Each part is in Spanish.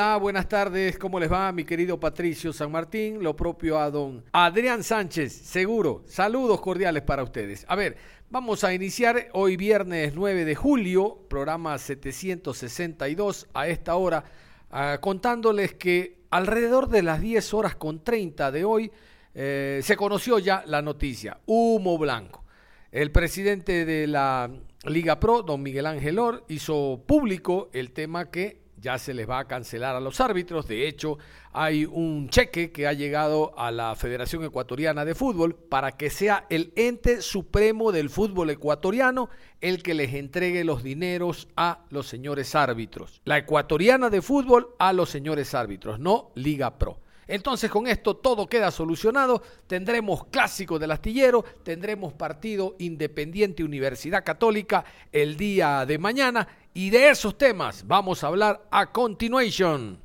Buenas tardes, ¿cómo les va mi querido Patricio San Martín? Lo propio a don Adrián Sánchez, seguro. Saludos cordiales para ustedes. A ver, vamos a iniciar hoy viernes 9 de julio, programa 762 a esta hora, ah, contándoles que alrededor de las 10 horas con 30 de hoy eh, se conoció ya la noticia, humo blanco. El presidente de la Liga Pro, don Miguel Ángel Or, hizo público el tema que ya se les va a cancelar a los árbitros. De hecho, hay un cheque que ha llegado a la Federación Ecuatoriana de Fútbol para que sea el ente supremo del fútbol ecuatoriano el que les entregue los dineros a los señores árbitros. La Ecuatoriana de Fútbol a los señores árbitros, no Liga Pro. Entonces con esto todo queda solucionado, tendremos clásico del astillero, tendremos partido Independiente Universidad Católica el día de mañana y de esos temas vamos a hablar a continuation.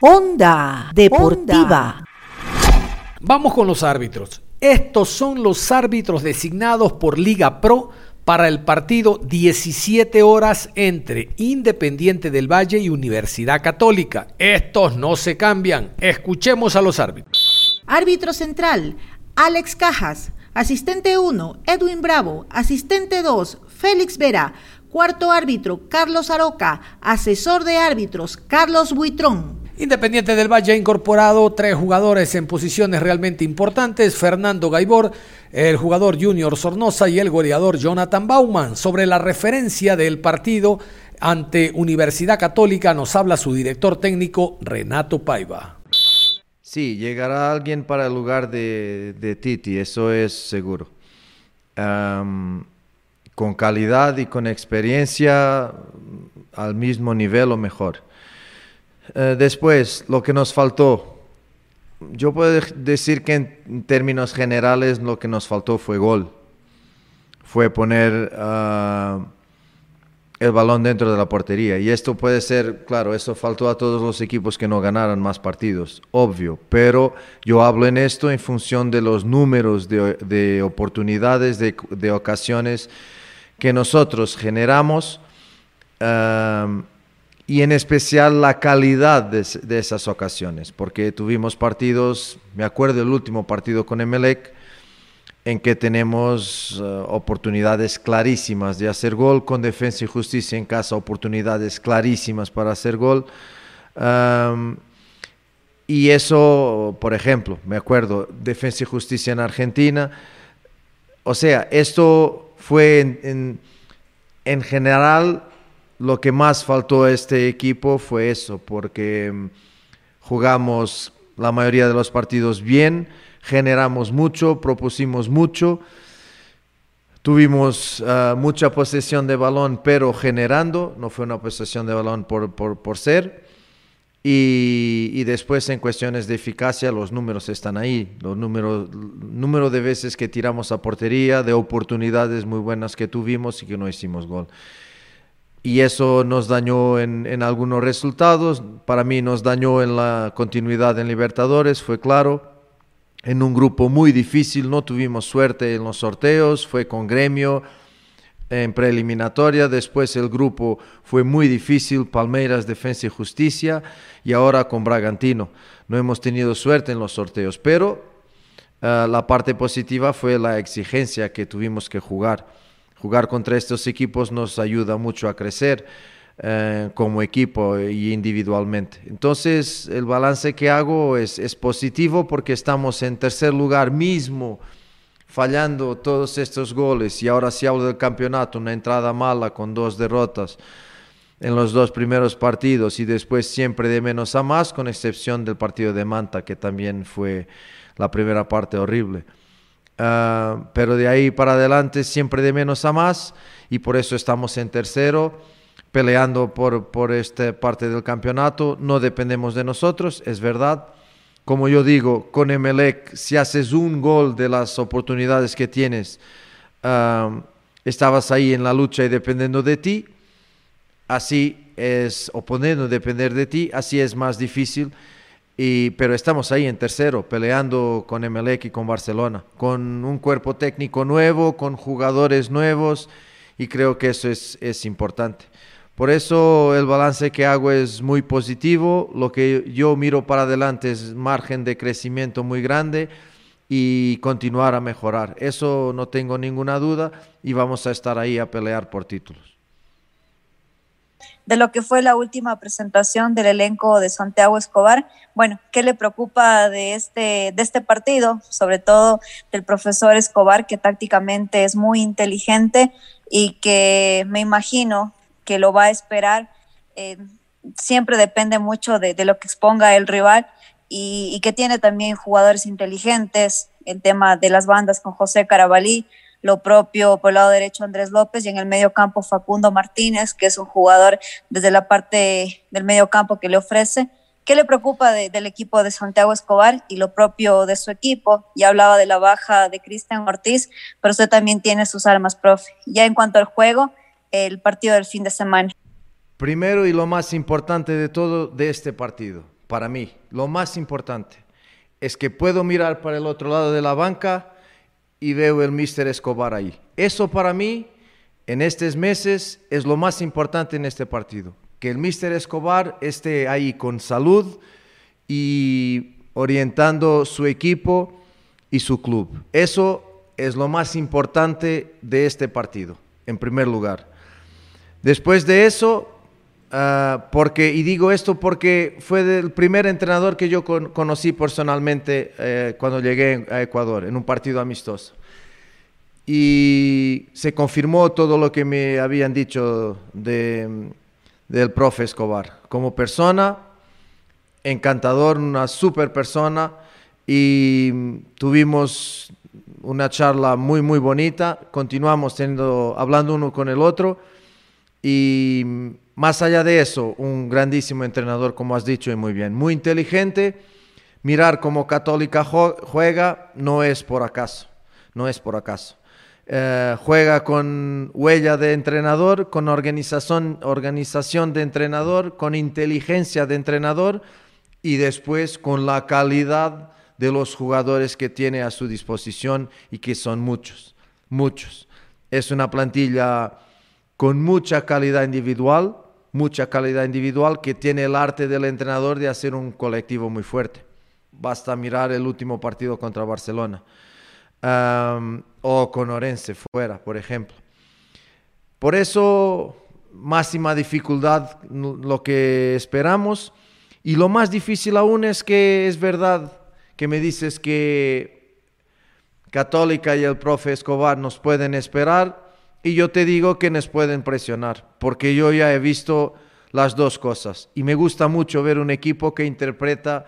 Onda Deportiva. Vamos con los árbitros. Estos son los árbitros designados por Liga Pro para el partido 17 horas entre Independiente del Valle y Universidad Católica. Estos no se cambian. Escuchemos a los árbitros. Árbitro central, Alex Cajas. Asistente 1, Edwin Bravo. Asistente 2, Félix Vera. Cuarto árbitro, Carlos Aroca. Asesor de árbitros, Carlos Buitrón. Independiente del Valle ha incorporado tres jugadores en posiciones realmente importantes, Fernando Gaibor, el jugador Junior Sornosa y el goleador Jonathan Bauman. Sobre la referencia del partido ante Universidad Católica nos habla su director técnico Renato Paiva. Sí, llegará alguien para el lugar de, Titi, eso es seguro. Con calidad y con experiencia al mismo nivel o mejor. Uh, después, lo que nos faltó. Yo puedo decir que en términos generales lo que nos faltó fue gol. Fue poner uh, el balón dentro de la portería. Y esto puede ser, claro, eso faltó a todos los equipos que no ganaran más partidos, obvio. Pero yo hablo en esto en función de los números de, de oportunidades, de, ocasiones que nosotros generamos. Uh, y en especial la calidad de, de, esas ocasiones, porque tuvimos partidos, me acuerdo el último partido con Emelec, en que tenemos uh, oportunidades clarísimas de hacer gol, con Defensa y Justicia en casa, oportunidades clarísimas para hacer gol. Y eso, por ejemplo, me acuerdo, Defensa y Justicia en Argentina. O sea, esto fue en, en, en general lo que más faltó a este equipo fue eso, porque jugamos la mayoría de los partidos bien, generamos mucho, propusimos mucho, tuvimos uh, mucha posesión de balón, pero generando, no fue una posesión de balón por, por, por ser. Y, y, después en cuestiones de eficacia los números están ahí, los números, número de veces que tiramos a portería, de oportunidades muy buenas que tuvimos y que no hicimos gol y eso nos dañó en, en, algunos resultados. Para mí nos dañó en la continuidad en Libertadores, fue claro. En un grupo muy difícil, no tuvimos suerte en los sorteos, fue con gremio en preliminatoria, después el grupo fue muy difícil, Palmeiras, Defensa y Justicia, y ahora con Bragantino. No hemos tenido suerte en los sorteos, pero uh, la parte positiva fue la exigencia que tuvimos que jugar jugar contra estos equipos nos ayuda mucho a crecer eh, como equipo y individualmente. Entonces, el balance que hago es, es, positivo porque estamos en tercer lugar mismo, fallando todos estos goles. Y ahora si hablo del campeonato, una entrada mala con dos derrotas en los dos primeros partidos y después siempre de menos a más, con excepción del partido de Manta, que también fue la primera parte horrible. Ah, pero de ahí para adelante siempre de menos a más y por eso estamos en tercero peleando por, por esta parte del campeonato. No dependemos de nosotros, es verdad. Como yo digo, con Emelec, si haces un gol de las oportunidades que tienes, ah, estabas ahí en la lucha y dependiendo de ti. Así es, o poniendo depender de ti, así es más difícil pero estamos ahí en tercero, peleando con Emelec y con Barcelona, con un cuerpo técnico nuevo, con jugadores nuevos, y creo que eso es, es importante. Por eso el balance que hago es muy positivo, lo que yo miro para adelante es margen de crecimiento muy grande y continuar a mejorar. Eso no tengo ninguna duda y vamos a estar ahí a pelear por títulos de lo que fue la última presentación del elenco de Santiago Escobar. Bueno, ¿qué le preocupa de este, de este partido? Sobre todo del profesor Escobar, que tácticamente es muy inteligente y que me imagino que lo va a esperar. Eh, siempre depende mucho de, lo que exponga el rival y, y que tiene también jugadores inteligentes, el tema de las bandas con José Carabalí, lo propio por el lado derecho Andrés López y en el medio campo Facundo Martínez, que es un jugador desde la parte del medio campo que le ofrece. ¿Qué le preocupa del equipo de Santiago Escobar y lo propio de su equipo? Ya hablaba de la baja de Cristian Ortiz, pero usted también tiene sus armas, profe. Ya en cuanto al juego, el partido del fin de semana. Primero y lo más importante de todo de este partido, para mí, lo más importante, es que puedo mirar para el otro lado de la banca y veo el Mister Escobar ahí. Eso para mí, en estos meses, es lo más importante en este partido. Que el Mister Escobar esté ahí con salud y orientando su equipo y su club. Eso es lo más importante de este partido, en primer lugar. Después de eso, Ah, porque, y digo esto porque fue el primer entrenador que yo conocí personalmente eh, cuando llegué a Ecuador, en un partido amistoso. Y se confirmó todo lo que me habían dicho de, del profe Escobar. Como persona, encantador, una super persona, y tuvimos una charla muy, muy bonita. Continuamos teniendo, hablando uno con el otro, y más allá de eso, un grandísimo entrenador, como has dicho y muy bien, muy inteligente. Mirar cómo Católica juega no es por acaso, no es por acaso. Eh, juega con huella de entrenador, con organización, organización de entrenador, con inteligencia de entrenador y después con la calidad de los jugadores que tiene a su disposición y que son muchos, muchos. Es una plantilla con mucha calidad individual, mucha calidad individual que tiene el arte del entrenador de hacer un colectivo muy fuerte. Basta mirar el último partido contra Barcelona o con Orense fuera, por ejemplo. Por eso, máxima dificultad lo que esperamos. Y lo más difícil aún es que es verdad que me dices que Católica y el profe Escobar nos pueden esperar y yo te digo que nos pueden presionar, porque yo ya he visto las dos cosas. Y me gusta mucho ver un equipo que interpreta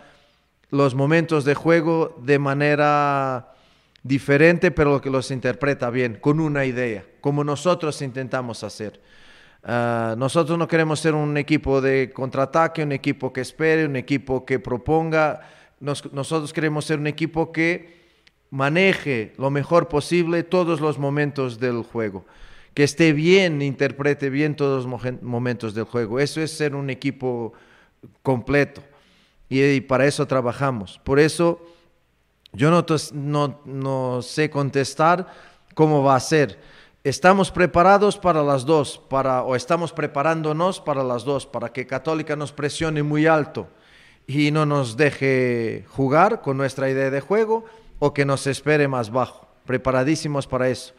los momentos de juego de manera diferente, pero que los interpreta bien, con una idea, como nosotros intentamos hacer. Ah, nosotros no queremos ser un equipo de contraataque, un equipo que espere, un equipo que proponga. nosotros queremos ser un equipo que maneje lo mejor posible todos los momentos del juego que esté bien, interprete bien todos los momentos del juego. Eso es ser un equipo completo y, para eso trabajamos. Por eso yo no, no, no, sé contestar cómo va a ser. Estamos preparados para las dos, para, o estamos preparándonos para las dos, para que Católica nos presione muy alto y no nos deje jugar con nuestra idea de juego o que nos espere más bajo. Preparadísimos para eso.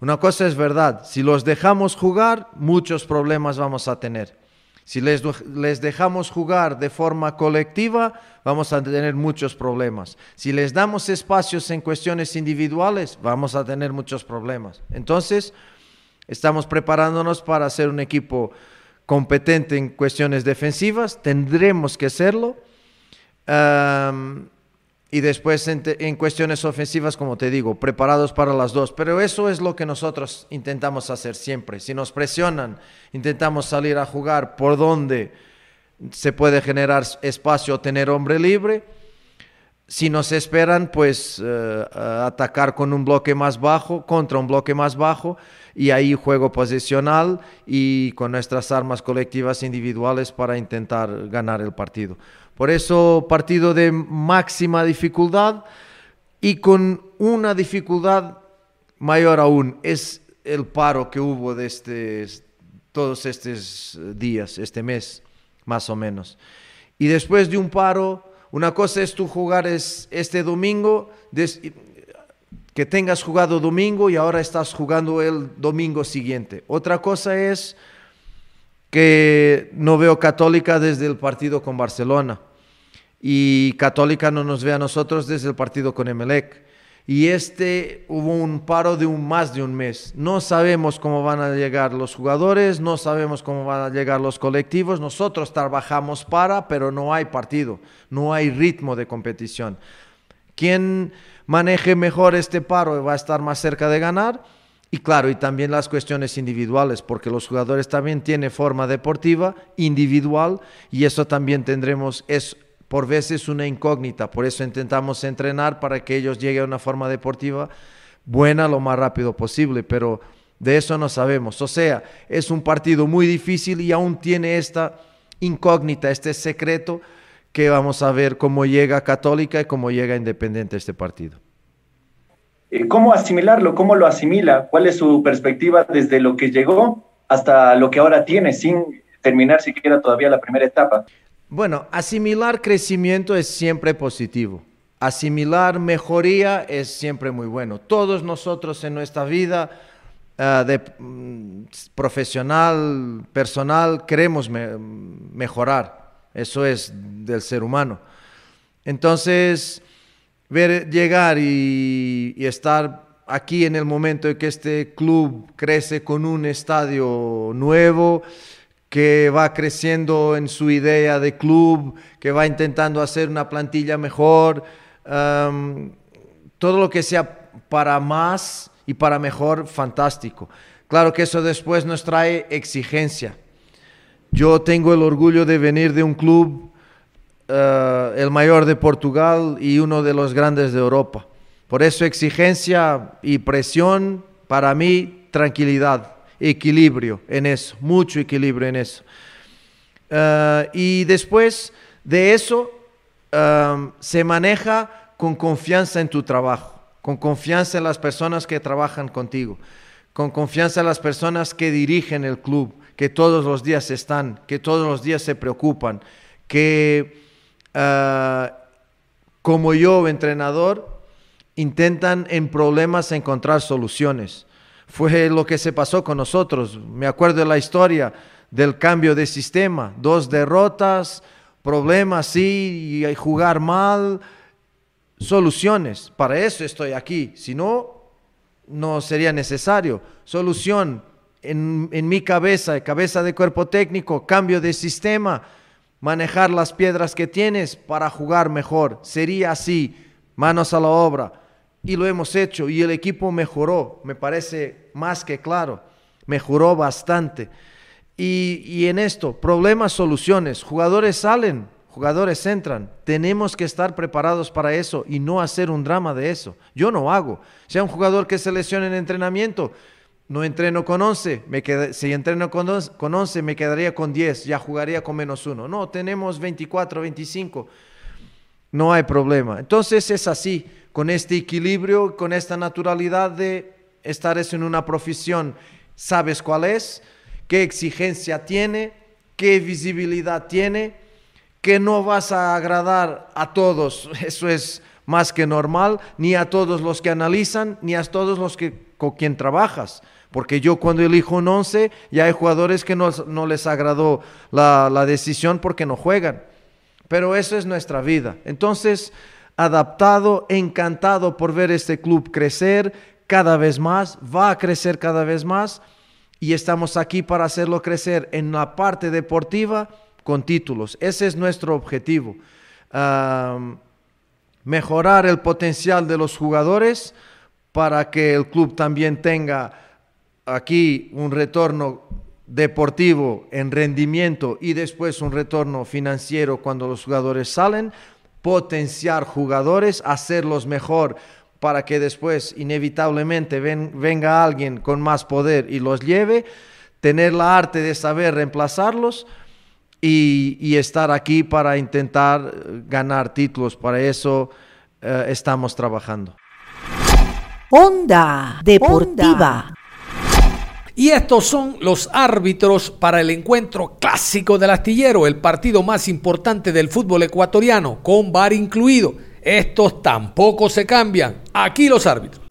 Una cosa es verdad, si los dejamos jugar, muchos problemas vamos a tener. Si les, les, dejamos jugar de forma colectiva, vamos a tener muchos problemas. Si les damos espacios en cuestiones individuales, vamos a tener muchos problemas. Entonces, estamos preparándonos para ser un equipo competente en cuestiones defensivas, tendremos que serlo. Y después en, en, cuestiones ofensivas, como te digo, preparados para las dos. Pero eso es lo que nosotros intentamos hacer siempre. Si nos presionan, intentamos salir a jugar por donde se puede generar espacio, tener hombre libre. Si nos esperan, pues uh, atacar con un bloque más bajo, contra un bloque más bajo, y ahí juego posicional y con nuestras armas colectivas individuales para intentar ganar el partido. Por eso partido de máxima dificultad y con una dificultad mayor aún, es el paro que hubo de este, todos estos días, este mes, más o menos. Y después de un paro, una cosa es tú jugar es este domingo, que tengas jugado domingo y ahora estás jugando el domingo siguiente. Otra cosa es que no veo católica desde el partido con Barcelona y Católica no nos ve a nosotros desde el partido con Emelec. Y este hubo un paro de un, más de un mes. No sabemos cómo van a llegar los jugadores, no sabemos cómo van a llegar los colectivos. Nosotros trabajamos para, pero no hay partido, no hay ritmo de competición. Quien maneje mejor este paro va a estar más cerca de ganar. Y claro, y también las cuestiones individuales, porque los jugadores también tienen forma deportiva individual y eso también tendremos, es por veces una incógnita. Por eso intentamos entrenar para que ellos lleguen a una forma deportiva buena lo más rápido posible, pero de eso no sabemos. O sea, es un partido muy difícil y aún tiene esta incógnita, este secreto que vamos a ver cómo llega Católica y cómo llega Independiente este partido. Eh, ¿Cómo asimilarlo? ¿Cómo lo asimila? ¿Cuál es su perspectiva desde lo que llegó hasta lo que ahora tiene sin terminar siquiera todavía la primera etapa? Bueno, asimilar crecimiento es siempre positivo. Asimilar mejoría es siempre muy bueno. Todos nosotros en nuestra vida uh, de mm, profesional, personal, queremos me mejorar. Eso es del ser humano. Entonces, ver llegar y, y estar aquí en el momento en que este club crece con un estadio nuevo, que va creciendo en su idea de club, que va intentando hacer una plantilla mejor, todo lo que sea para más y para mejor, fantástico. Claro que eso después nos trae exigencia. Yo tengo el orgullo de venir de un club, uh, el mayor de Portugal y uno de los grandes de Europa. Por eso exigencia y presión, para mí, tranquilidad equilibrio en eso, mucho equilibrio en eso. Ah, y después de eso, se maneja con confianza en tu trabajo, con confianza en las personas que trabajan contigo, con confianza en las personas que dirigen el club, que todos los días están, que todos los días se preocupan, que ah, como yo, entrenador, intentan en problemas encontrar soluciones fue lo que se pasó con nosotros. Me acuerdo de la historia del cambio de sistema, dos derrotas, problemas, sí, y jugar mal, soluciones. Para eso estoy aquí, si no, no sería necesario. Solución en, en mi cabeza, cabeza de cuerpo técnico, cambio de sistema, manejar las piedras que tienes para jugar mejor. Sería así, manos a la obra y lo hemos hecho y el equipo mejoró, me parece más que claro, mejoró bastante. Y, en esto, problemas, soluciones, jugadores salen, jugadores entran, tenemos que estar preparados para eso y no hacer un drama de eso. Yo no hago. Sea un jugador que se lesione en entrenamiento, no entreno con 11, me si entreno con 11 me quedaría con 10, ya jugaría con menos uno. No, tenemos 24, 25, no hay problema. Entonces es así con este equilibrio, con esta naturalidad de estar en una profesión, sabes cuál es, qué exigencia tiene, qué visibilidad tiene, que no vas a agradar a todos, eso es más que normal, ni a todos los que analizan, ni a todos los que, con quien trabajas. Porque yo cuando elijo un 11, ya hay jugadores que no, no les agradó la, la decisión porque no juegan. Pero eso es nuestra vida. Entonces, adaptado, encantado por ver este club crecer cada vez más, va a crecer cada vez más y estamos aquí para hacerlo crecer en la parte deportiva con títulos. Ese es nuestro objetivo. mejorar el potencial de los jugadores para que el club también tenga aquí un retorno deportivo en rendimiento y después un retorno financiero cuando los jugadores salen, potenciar jugadores, hacerlos mejor para que después inevitablemente venga alguien con más poder y los lleve, tener la arte de saber reemplazarlos y, estar aquí para intentar ganar títulos. Para eso eh, estamos trabajando. Onda Deportiva. Y estos son los árbitros para el encuentro clásico del astillero, el partido más importante del fútbol ecuatoriano, con VAR incluido. Estos tampoco se cambian. Aquí los árbitros.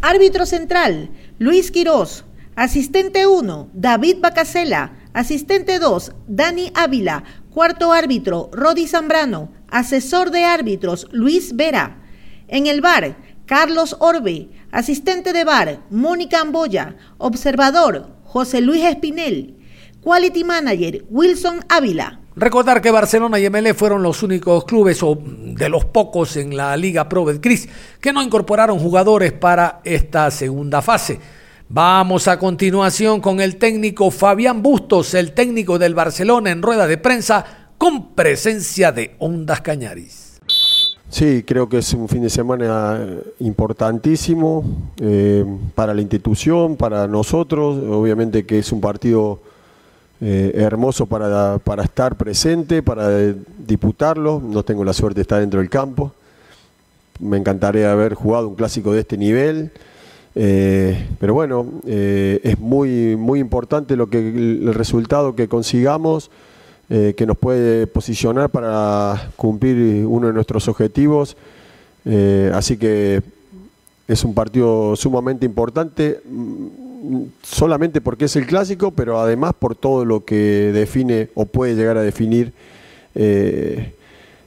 Árbitro central, Luis Quirós. Asistente 1, David Bacasela. Asistente 2, Dani Ávila. Cuarto árbitro, Rodi Zambrano. Asesor de árbitros, Luis Vera. En el bar, Carlos Orbe. Asistente de bar, Mónica Amboya. Observador, José Luis Espinel. Quality Manager, Wilson Ávila. Recordar que Barcelona y MLE fueron los únicos clubes o de los pocos en la Liga Pro Betcris que no incorporaron jugadores para esta segunda fase. Vamos a continuación con el técnico Fabián Bustos, el técnico del Barcelona en rueda de prensa con presencia de Ondas Cañaris. Sí, creo que es un fin de semana importantísimo eh, para la institución, para nosotros. Obviamente que es un partido eh, hermoso para, para, estar presente, para disputarlo. No tengo la suerte de estar dentro del campo. Me encantaría haber jugado un clásico de este nivel. Eh, pero bueno, es muy, muy importante lo que, el resultado que consigamos. Eh, que nos puede posicionar para cumplir uno de nuestros objetivos. Eh, así que es un partido sumamente importante, mm, solamente porque es el clásico, pero además por todo lo que define o puede llegar a definir eh,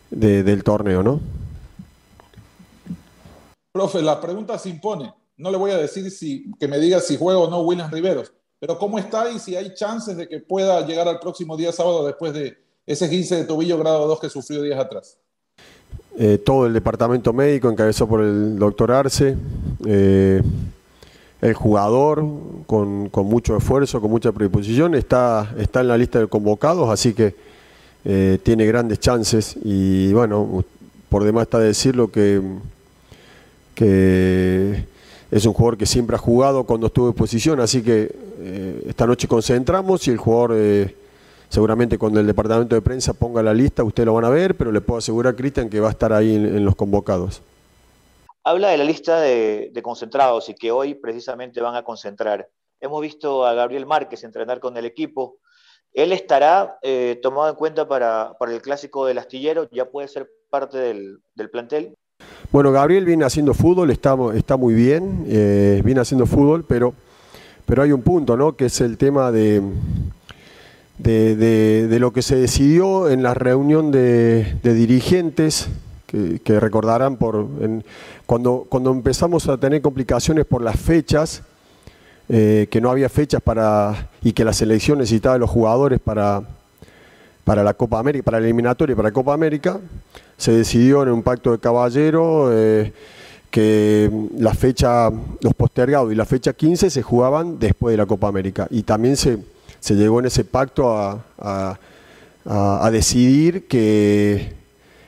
del torneo, ¿no? Profe, la pregunta se impone. No le voy a decir si, que me diga si juega o no William Riveros, pero ¿cómo está y si hay chances de que pueda llegar al próximo día sábado después de ese 15 de tobillo grado 2 que sufrió días atrás? Eh, todo el departamento médico encabezado por el doctor Arce, eh, el jugador con, mucho esfuerzo, con mucha predisposición, está, está en la lista de convocados, así que eh, tiene grandes chances y bueno, por demás está decirlo que, que es un jugador que siempre ha jugado cuando estuvo en posición, así que eh, esta noche concentramos y el jugador eh, seguramente cuando el departamento de prensa ponga la lista ustedes lo van a ver, pero le puedo asegurar a Cristian que va a estar ahí en, los convocados. Habla de la lista de, concentrados y que hoy precisamente van a concentrar. Hemos visto a Gabriel Márquez entrenar con el equipo. ¿Él estará eh, tomado en cuenta para, el clásico del astillero? ¿Ya puede ser parte del plantel? Bueno, Gabriel viene haciendo fútbol, está, muy bien, eh, viene haciendo fútbol, pero, pero hay un punto, ¿no? Que es el tema de, de, lo que se decidió en la reunión de, dirigentes, que, recordarán por cuando, cuando empezamos a tener complicaciones por las fechas, eh, que no había fechas para y que la selección necesitaba de los jugadores para, para la Copa América, para la eliminatoria y para la Copa América se decidió en un pacto de caballero eh, que la fecha, los postergados y la fecha 15 se jugaban después de la Copa América. Y también se, se llegó en ese pacto a, decidir que,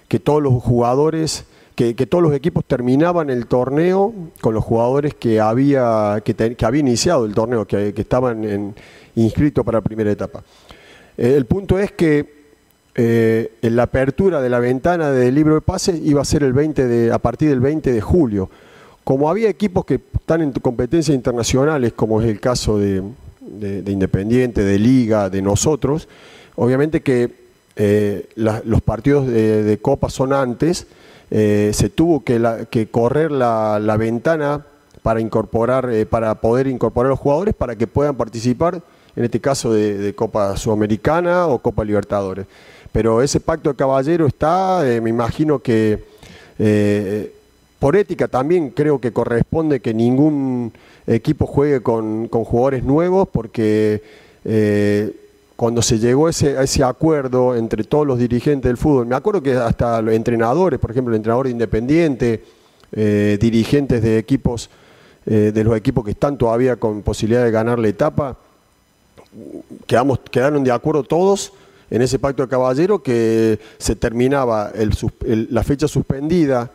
que, todos los jugadores, que, todos los equipos terminaban el torneo con los jugadores que había, que, que había iniciado el torneo, que, estaban inscritos para la primera etapa. Eh, el punto es que eh, la apertura de la ventana del libro de pases iba a ser el 20 de, a partir del 20 de julio. Como había equipos que están en competencias internacionales, como es el caso de, Independiente, de Liga, de nosotros, obviamente que eh, los partidos de, Copa son antes, se tuvo que, correr la, ventana para incorporar, para poder incorporar a los jugadores para que puedan participar, en este caso de Copa Sudamericana o Copa Libertadores. Pero ese pacto de caballero está, eh, me imagino que eh, por ética también creo que corresponde que ningún equipo juegue con, jugadores nuevos porque eh, cuando se llegó ese, a ese acuerdo entre todos los dirigentes del fútbol, me acuerdo que hasta los entrenadores, por ejemplo, el entrenador independiente, dirigentes de equipos, de los equipos que están todavía con posibilidad de ganar la etapa, quedamos, quedaron de acuerdo todos en ese pacto de caballero que se terminaba la fecha suspendida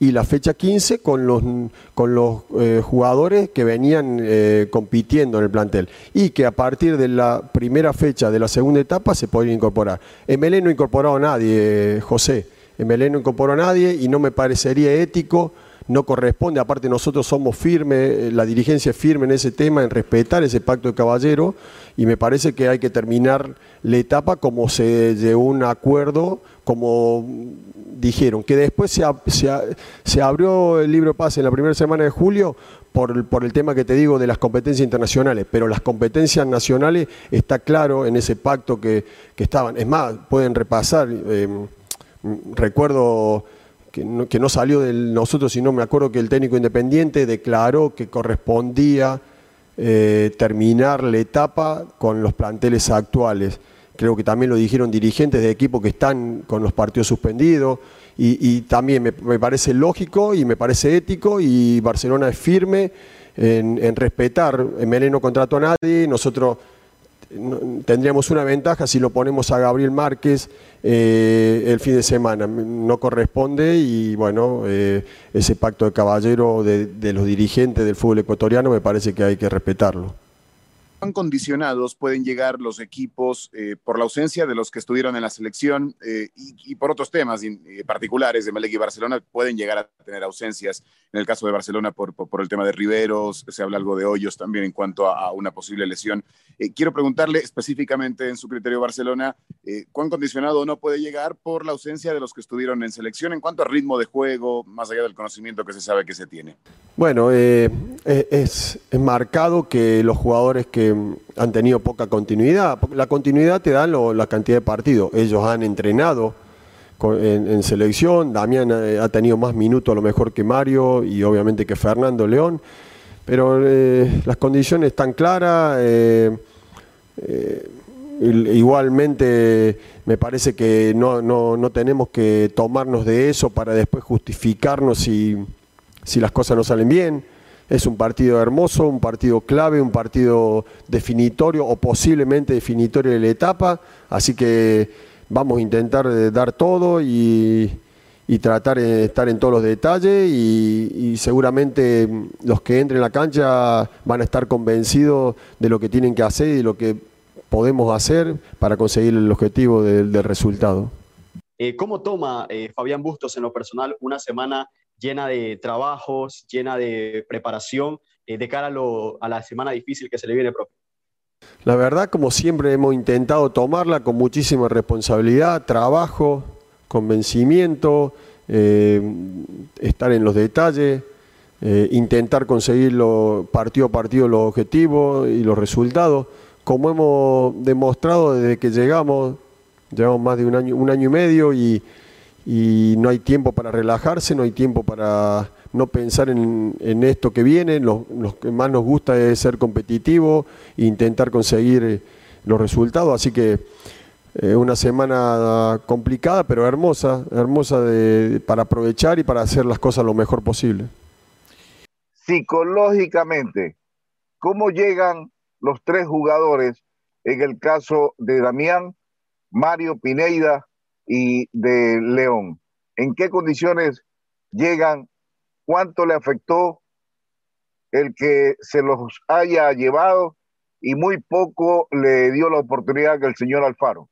y la fecha 15 con los, con los eh, jugadores que venían eh, compitiendo en el plantel y que a partir de la primera fecha de la segunda etapa se podría incorporar. MLE no incorporado a nadie, José. MLE no incorporó a nadie y no me parecería ético no corresponde, aparte nosotros somos firmes, eh, la dirigencia es firme en ese tema, en respetar ese pacto de caballero, y me parece que hay que terminar la etapa como se llegó un acuerdo, como dijeron, que después se, se, abrió el libro paz en la primera semana de julio por, por, el tema que te digo de las competencias internacionales, pero las competencias nacionales está claro en ese pacto que, estaban. Es más, pueden repasar, eh, recuerdo que no, salió de nosotros, sino me acuerdo que el técnico independiente declaró que correspondía eh, terminar la etapa con los planteles actuales. Creo que también lo dijeron dirigentes de equipos que están con los partidos suspendidos. Y, también me, parece lógico y me parece ético y Barcelona es firme en, en respetar. Melé no contrató a nadie, nosotros tendríamos una ventaja si lo ponemos a Gabriel Márquez eh, el fin de semana. No corresponde y bueno, eh, ese pacto de caballero de los dirigentes del fútbol ecuatoriano me parece que hay que respetarlo cuán condicionados pueden llegar los equipos eh, por la ausencia de los que estuvieron en la selección eh, y, por otros temas eh, particulares de Melec y Barcelona pueden llegar a tener ausencias. En el caso de Barcelona por, por, el tema de Riveros, se habla algo de Hoyos también en cuanto a, una posible lesión. quiero preguntarle específicamente en su criterio Barcelona, ¿cuán condicionado no puede llegar por la ausencia de los que estuvieron en selección en cuanto a ritmo de juego, más allá del conocimiento que se sabe que se tiene? Bueno, es, es marcado que los jugadores que han tenido poca continuidad. La continuidad te da la cantidad de partidos. Ellos han entrenado en, selección, Damián eh, ha tenido más minutos a lo mejor que Mario y obviamente que Fernando León, pero eh, las condiciones están claras. Eh, igualmente me parece que no, no, tenemos que tomarnos de eso para después justificarnos si, si las cosas no salen bien. Es un partido hermoso, un partido clave, un partido definitorio o posiblemente definitorio de la etapa, así que vamos a intentar eh, dar todo y, tratar de estar en todos los detalles y, seguramente los que entren en la cancha van a estar convencidos de lo que tienen que hacer y de lo que podemos hacer para conseguir el objetivo del, resultado. Eh, ¿Cómo toma eh, Fabián Bustos en lo personal una semana llena de trabajos, llena de preparación eh, de cara a, la semana difícil que se le viene, profe? La verdad, como siempre hemos intentado tomarla con muchísima responsabilidad, trabajo, convencimiento, eh, estar en los detalles, eh, intentar conseguir partido a partido los objetivos y los resultados, como hemos demostrado desde que llegamos, llevamos más de un año, un año y medio y y no hay tiempo para relajarse, no hay tiempo para no pensar en, esto que viene, lo, que más nos gusta es ser competitivo e intentar conseguir eh, los resultados, así que eh, una semana complicada pero hermosa, hermosa para aprovechar y para hacer las cosas lo mejor posible. Psicológicamente, ¿cómo llegan los tres jugadores en el caso de Damián, Mario Pineida y de León. ¿En qué condiciones llegan? ¿Cuánto le afectó el que se los haya llevado? Y muy poco le dio la oportunidad que el señor Alfaro.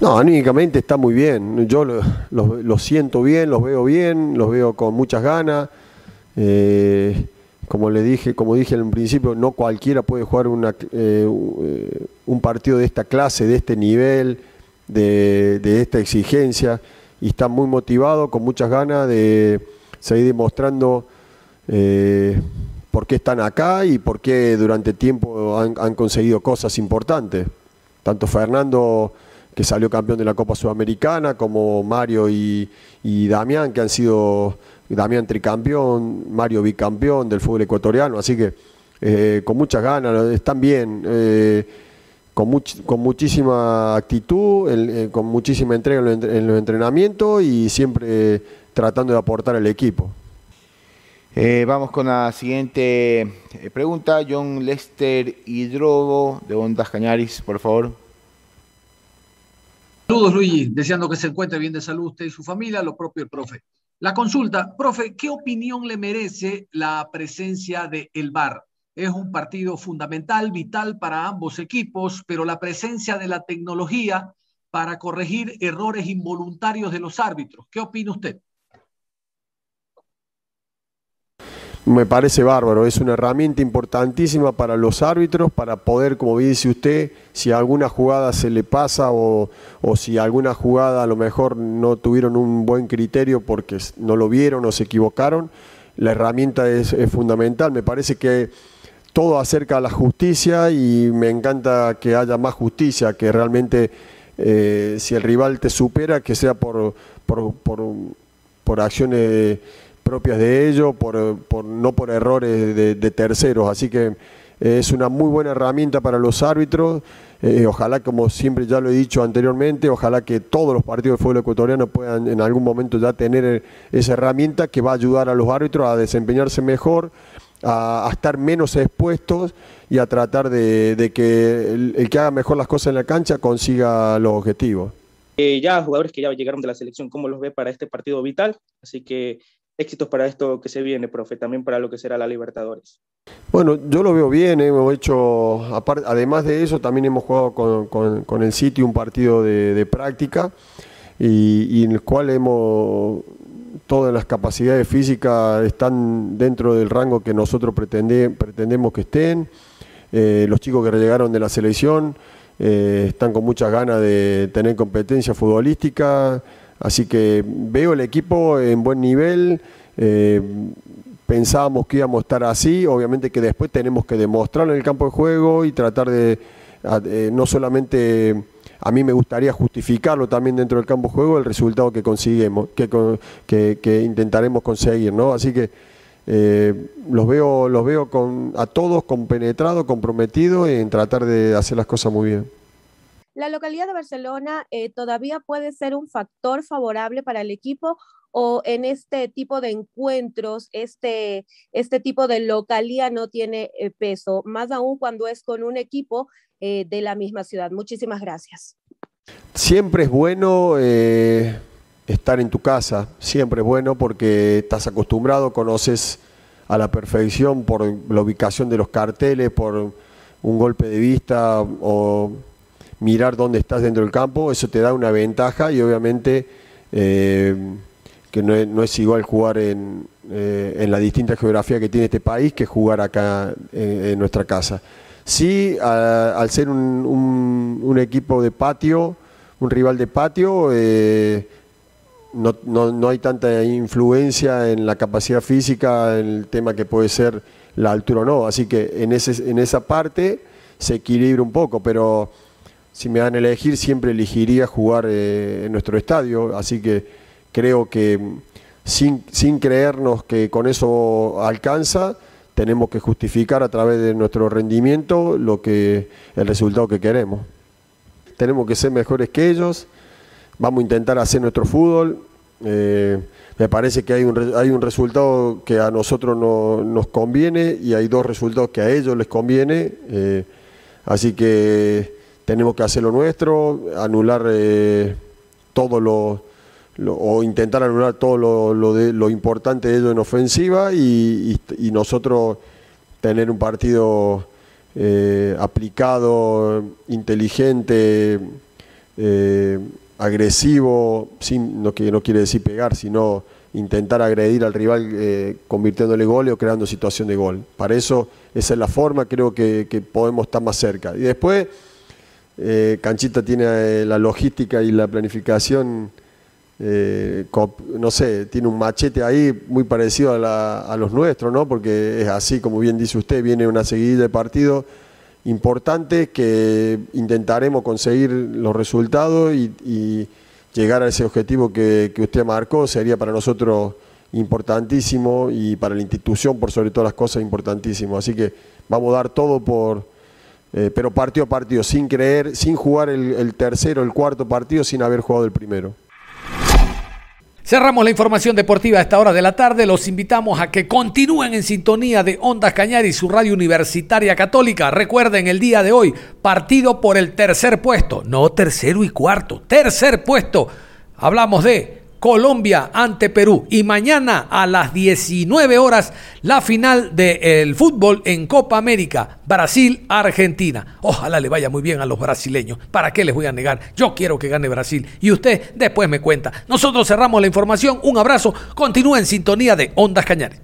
No, anímicamente está muy bien. Yo lo, siento bien, los veo bien, los veo con muchas ganas. Eh, como le dije, como dije en principio, no cualquiera puede jugar eh, eh, un partido de esta clase, de este nivel de, esta exigencia y están muy motivados, con muchas ganas de seguir demostrando eh, por qué están acá y por qué durante tiempo han, conseguido cosas importantes. Tanto Fernando, que salió campeón de la Copa Sudamericana, como Mario y, Damián, que han sido Damián tricampeón, Mario bicampeón del fútbol ecuatoriano. Así que eh, con muchas ganas, están bien. Eh, con, con muchísima actitud, eh, con muchísima entrega en los, entrenamientos y siempre tratando de aportar al equipo. Eh, vamos con la siguiente eh, pregunta. John Lester Hidrobo de Ondas Cañaris, por favor. Saludos, Luigi. Deseando que se encuentre bien de salud usted y su familia, lo propio el profe. La consulta, profe, ¿qué opinión le merece la presencia de el VAR? Es un partido fundamental, vital para ambos equipos, pero la presencia de la tecnología para corregir errores involuntarios de los árbitros. ¿Qué opina usted? Me parece bárbaro, es una herramienta importantísima para los árbitros, para poder, como dice usted, si alguna jugada se le pasa o, o, si alguna jugada a lo mejor no tuvieron un buen criterio porque no lo vieron o se equivocaron, la herramienta es, es fundamental. Me parece que todo acerca a la justicia y me encanta que haya más justicia, que realmente eh, si el rival te supera, que sea por, por, por, acciones propias de ellos, por, no por errores de, terceros. Así que es una muy buena herramienta para los árbitros. Eh, ojalá, como siempre ya lo he dicho anteriormente, ojalá que todos los partidos de fútbol ecuatoriano puedan en algún momento ya tener esa herramienta que va a ayudar a los árbitros a desempeñarse mejor, a, estar menos expuestos y a tratar de, que el, que haga mejor las cosas en la cancha consiga los objetivos. Eh, ya jugadores que ya llegaron de la selección, ¿cómo los ve para este partido vital? Así que éxitos para esto que se viene, profe, también para lo que será la Libertadores. Bueno, yo lo veo bien, eh, hemos hecho, además de eso, también hemos jugado con, el City un partido de, práctica y, y, en el cual hemos todas las capacidades físicas están dentro del rango que nosotros pretendemos que estén. Eh, los chicos que llegaron de la selección eh, están con muchas ganas de tener competencia futbolística, así que veo el equipo en buen nivel. Eh, pensábamos que íbamos a estar así, obviamente que después tenemos que demostrarlo en el campo de juego y tratar de no solamente a mí me gustaría justificarlo también dentro del campo juego el resultado que conseguimos, que, intentaremos conseguir, ¿no? Así que eh, los veo, los veo a todos compenetrados, comprometidos en tratar de hacer las cosas muy bien. ¿La localidad de Barcelona eh, todavía puede ser un factor favorable para el equipo o en este tipo de encuentros, este, este tipo de localía no tiene eh, peso, más aún cuando es con un equipo eh, de la misma ciudad. Muchísimas gracias. Siempre es bueno eh, estar en tu casa, siempre es bueno porque estás acostumbrado, conoces a la perfección por la ubicación de los carteles, por un golpe de vista o mirar dónde estás dentro del campo, eso te da una ventaja y obviamente eh, que no es, igual jugar en, la distinta geografía que tiene este país que jugar acá en nuestra casa. Sí, al ser un, equipo de patio, un rival de patio, eh, no, hay tanta influencia en la capacidad física, en el tema que puede ser la altura o no. Así que en, ese, en esa parte se equilibra un poco, pero si me dan a elegir, siempre elegiría jugar eh, en nuestro estadio. Así que creo que sin, sin creernos que con eso alcanza, tenemos que justificar a través de nuestro rendimiento lo que el resultado que queremos. Tenemos que ser mejores que ellos, vamos a intentar hacer nuestro fútbol. Eh, me parece que hay un, hay un resultado que a nosotros no, nos conviene y hay dos resultados que a ellos les conviene. Eh, así que tenemos que hacer lo nuestro, anular eh, todo lo o intentar anular todo lo, de, lo importante de ellos en ofensiva y, nosotros tener un partido eh, aplicado, inteligente, eh, agresivo, sin, no, que no quiere decir pegar, sino intentar agredir al rival eh, convirtiéndole gol o creando situación de gol. Para eso esa es la forma, creo que podemos estar más cerca. Y después, Canchita tiene la logística y la planificación eh, no sé, tiene un machete ahí muy parecido a, los nuestros, ¿no? Porque es así, como bien dice usted, viene una seguida de partidos importantes que intentaremos conseguir los resultados y, llegar a ese objetivo que, usted marcó sería para nosotros importantísimo y para la institución, por sobre todas las cosas, importantísimo. Así que vamos a dar todo por, eh, pero partido a partido, sin creer, sin jugar el tercero, el cuarto partido, sin haber jugado el primero. Cerramos la información deportiva a esta hora de la tarde. Los invitamos a que continúen en sintonía de Ondas Cañar y su radio universitaria católica. Recuerden el día de hoy, partido por el tercer puesto, no tercero y cuarto, tercer puesto. Hablamos de Colombia ante Perú. Y mañana a las 19 horas la final del fútbol en Copa América, Brasil-Argentina. Ojalá le vaya muy bien a los brasileños. ¿Para qué les voy a negar? Yo quiero que gane Brasil. Y usted después me cuenta. Nosotros cerramos la información. Un abrazo. Continúa en sintonía de Ondas Cañares.